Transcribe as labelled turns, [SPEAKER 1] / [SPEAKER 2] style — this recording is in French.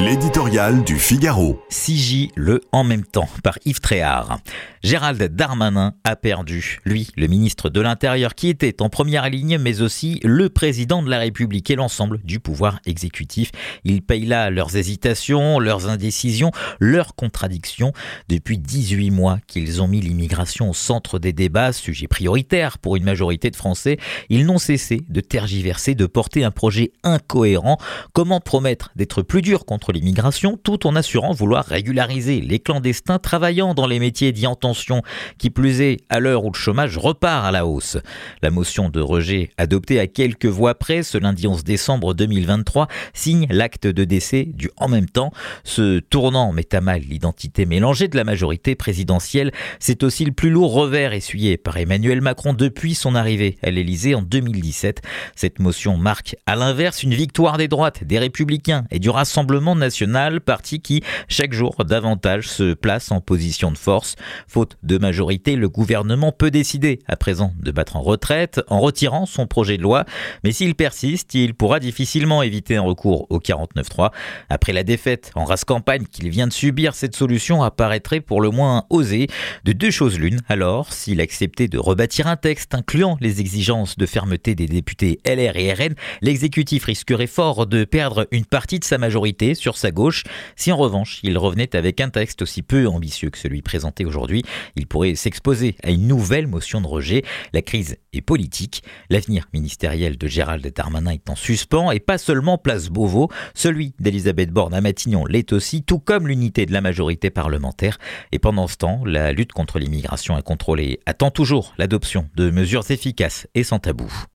[SPEAKER 1] L'éditorial du Figaro.
[SPEAKER 2] 6J, le en même temps, par Yves Tréhard. Gérald Darmanin a perdu, lui, le ministre de l'Intérieur, qui était en première ligne, mais aussi le président de la République et l'ensemble du pouvoir exécutif. Ils payent là leurs hésitations, leurs indécisions, leurs contradictions. Depuis 18 mois qu'ils ont mis l'immigration au centre des débats, sujet prioritaire pour une majorité de Français, ils n'ont cessé de tergiverser, de porter un projet incohérent. Comment promettre d'être plus dur contre l'immigration tout en assurant vouloir régulariser les clandestins travaillant dans les métiers dits en tension, qui plus est à l'heure où le chômage repart à la hausse. La motion de rejet adoptée à quelques voix près ce lundi 11 décembre 2023 signe l'acte de décès du en même temps. Ce tournant met à mal l'identité mélangée de la majorité présidentielle. C'est aussi le plus lourd revers essuyé par Emmanuel Macron depuis son arrivée à l'Élysée en 2017. Cette motion marque à l'inverse une victoire des droites, des républicains et du Rassemblement national, parti qui, chaque jour davantage, se place en position de force. Faute de majorité, le gouvernement peut décider à présent de battre en retraite en retirant son projet de loi. Mais s'il persiste, il pourra difficilement éviter un recours au 49-3. Après la défaite en race campagne qu'il vient de subir, cette solution apparaîtrait pour le moins osée. De deux choses l'une, alors, s'il acceptait de rebâtir un texte incluant les exigences de fermeté des députés LR et RN, l'exécutif risquerait fort de perdre une partie de sa majorité sur sa gauche. Si en revanche il revenait avec un texte aussi peu ambitieux que celui présenté aujourd'hui, il pourrait s'exposer à une nouvelle motion de rejet. La crise est politique. L'avenir ministériel de Gérald Darmanin est en suspens et pas seulement place Beauvau, celui d'Elisabeth Borne à Matignon l'est aussi, tout comme l'unité de la majorité parlementaire. Et pendant ce temps, la lutte contre l'immigration incontrôlée attend toujours l'adoption de mesures efficaces et sans tabou.